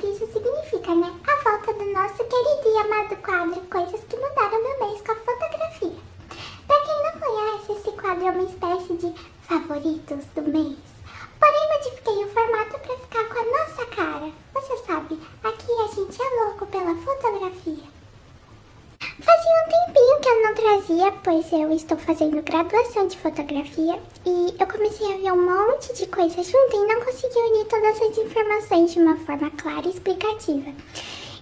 que isso significa, né? A volta do nosso querido e amado quadro Coisas que Mudaram Meu Mês com a Fotografia. Pra quem não conhece, esse quadro é uma espécie de favoritos do mês. Porém, modifiquei o formato pra ficar com a nossa cara. Você sabe, aqui a gente é louco pela fotografia. Fazia um tempinho que eu não trazia, pois eu estou fazendo graduação de fotografia e eu comecei a ver um monte de coisa junto e não consegui unir todas as informações de uma forma clara e explicativa.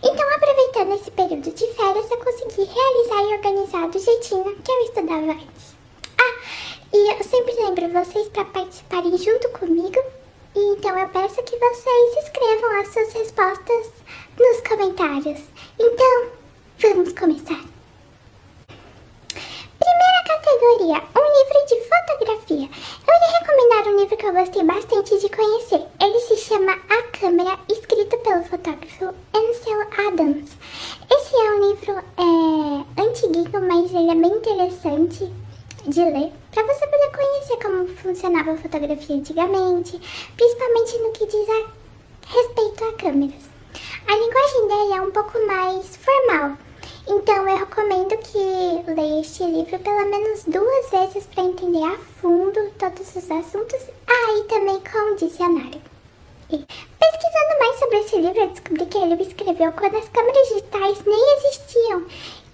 Então, aproveitando esse período de férias, eu consegui realizar e organizar do jeitinho que eu estudava antes. Ah, e eu sempre lembro vocês para participarem junto comigo, então eu peço que vocês escrevam as suas respostas nos comentários. Então, vamos começar. Primeira categoria, um livro de fotografia. Eu iria recomendar um livro que eu gostei bastante de conhecer. Ele se chama A Câmera, escrito pelo fotógrafo Ansel Adams. Esse é um livro é, antiguinho, mas ele é bem interessante de ler, para você poder conhecer como funcionava a fotografia antigamente, principalmente no que diz a respeito a câmeras. A linguagem dele é um pouco mais formal, então eu recomendo que leia este livro pelo menos duas vezes para entender a fundo todos os assuntos, aí ah, também com o dicionário. E pesquisando mais sobre esse livro, eu descobri que ele escreveu quando as câmeras digitais nem existiam.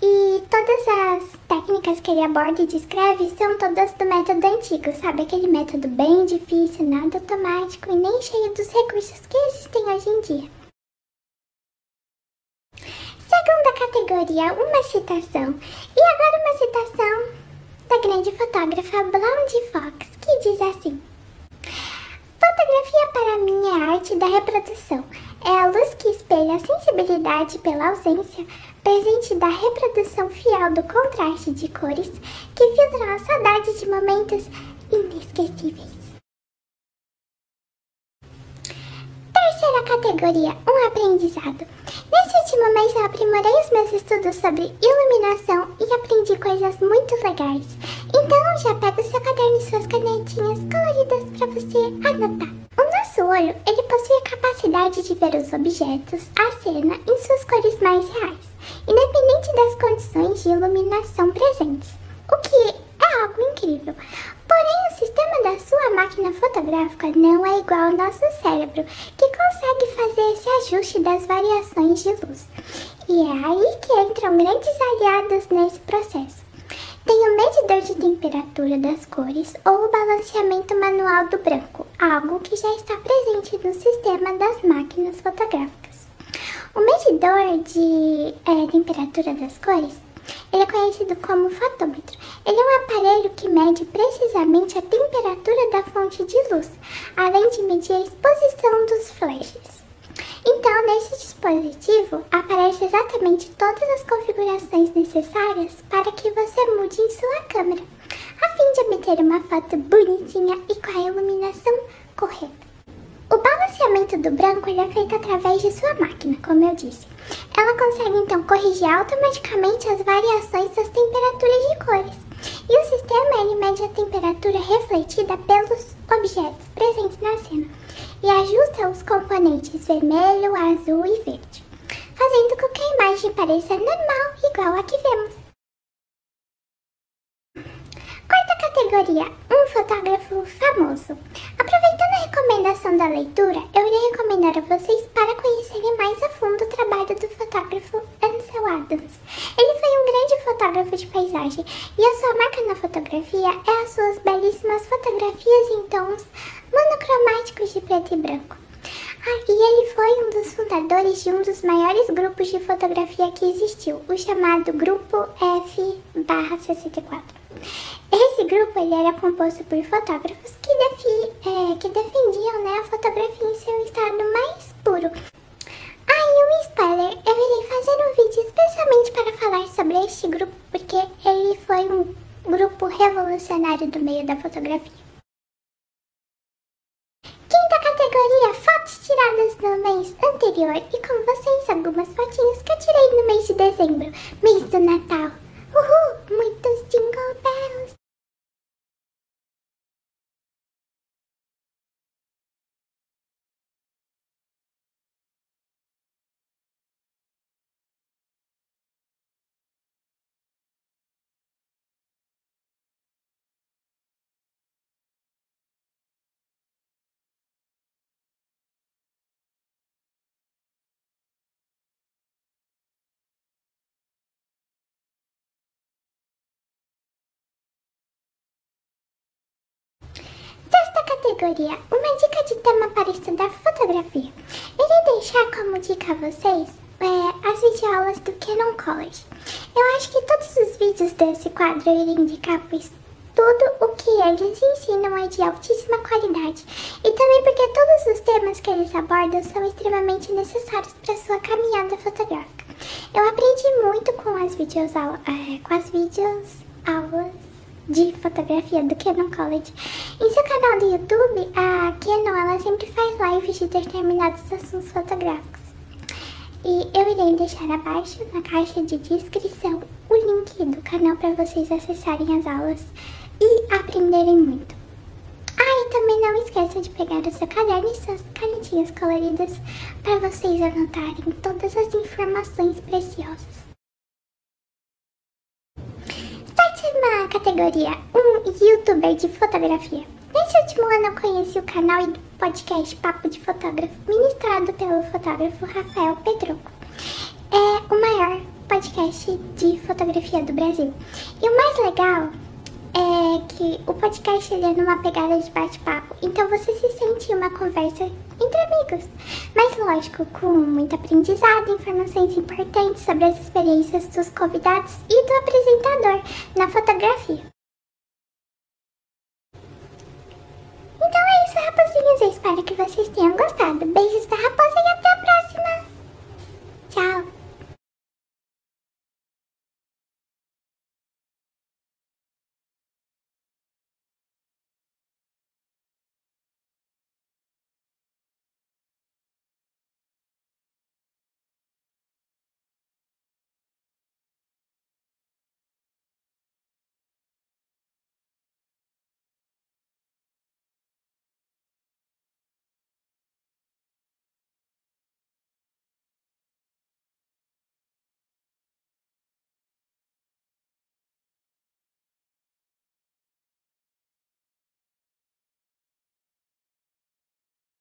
E todas as técnicas que ele aborda e descreve são todas do método antigo, sabe? Aquele método bem difícil, nada automático e nem cheio dos recursos que existem hoje em dia. Segunda categoria, uma citação. E agora uma citação da grande fotógrafa Blondie Fox, que diz assim: Fotografia para mim é a arte da reprodução. É a luz que espelha a sensibilidade pela ausência presente da reprodução fiel do contraste de cores que filtram a saudade de momentos inesquecíveis. Terceira categoria, um aprendizado. Último mês eu aprimorei os meus estudos sobre iluminação e aprendi coisas muito legais. Então já pega o seu caderno e suas canetinhas coloridas para você anotar. O nosso olho, ele possui a capacidade de ver os objetos, a cena, em suas cores mais reais, independente das condições de iluminação presentes. O que é algo incrível. Porém, o sistema da sua máquina fotográfica não é igual ao nosso cérebro, consegue fazer esse ajuste das variações de luz. E é aí que entram grandes aliados nesse processo. Tem o medidor de temperatura das cores ou o balanceamento manual do branco, algo que já está presente no sistema das máquinas fotográficas. O medidor de é, temperatura das cores ele é conhecido como fotômetro. Ele é um aparelho que mede precisamente a temperatura da fonte de luz, além de medir a exposição dos flashes. Então, nesse dispositivo aparecem exatamente todas as configurações necessárias para que você mude em sua câmera, a fim de obter uma foto bonitinha e com a iluminação correta. Balanceamento do branco é feito através de sua máquina, como eu disse. Ela consegue então corrigir automaticamente as variações das temperaturas de cores. E o sistema ele mede a temperatura refletida pelos objetos presentes na cena e ajusta os componentes vermelho, azul e verde, fazendo com que a imagem pareça normal, igual a que vemos. Quarta categoria: um fotógrafo famoso. Da leitura, eu irei recomendar a vocês para conhecerem mais a fundo o trabalho do fotógrafo Ansel Adams. Ele foi um grande fotógrafo de paisagem e a sua marca na fotografia é as suas belíssimas fotografias em tons monocromáticos de preto e branco. Ah, e ele foi um dos fundadores de um dos maiores grupos de fotografia que existiu, o chamado Grupo F-64. Esse grupo ele era composto por fotógrafos que defendiam né, a fotografia em seu estado mais puro. Aí, um spoiler, eu irei fazer um vídeo especialmente para falar sobre este grupo, porque ele foi um grupo revolucionário do meio da fotografia. Quinta categoria, fotos tiradas no mês anterior. E com vocês, algumas fotinhas que eu tirei no mês de dezembro, mês do Natal. Uhul, muitos jingle bells. Categoria Uma dica de tema para estudar fotografia. Irei deixar como dica a vocês é, as videoaulas do Canon College. Eu acho que todos os vídeos desse quadro irem indicar, pois tudo o que eles ensinam é de altíssima qualidade. E também porque todos os temas que eles abordam são extremamente necessários para sua caminhada fotográfica. Eu aprendi muito com as videos, é, com as vídeos aulas de fotografia do Canon College. Em seu canal do YouTube, a Canon ela sempre faz lives de determinados assuntos fotográficos. E eu irei deixar abaixo na caixa de descrição o link do canal para vocês acessarem as aulas e aprenderem muito. Ah, e também não esqueça de pegar o seu caderno e suas canetinhas coloridas para vocês anotarem todas as informações preciosas. Categoria, um youtuber de fotografia. Nesse último ano eu conheci o canal e podcast Papo de Fotógrafo, ministrado pelo fotógrafo Rafael Petruco. É o maior podcast de fotografia do Brasil. E o mais legal é que o podcast ele é numa pegada de bate-papo, então você se sente uma conversa entre amigos. Mas lógico, com muito aprendizado, informações importantes sobre as experiências dos convidados e do apresentador na fotografia. Então é isso, rapazinhos. Eu espero que vocês tenham gostado. Beijos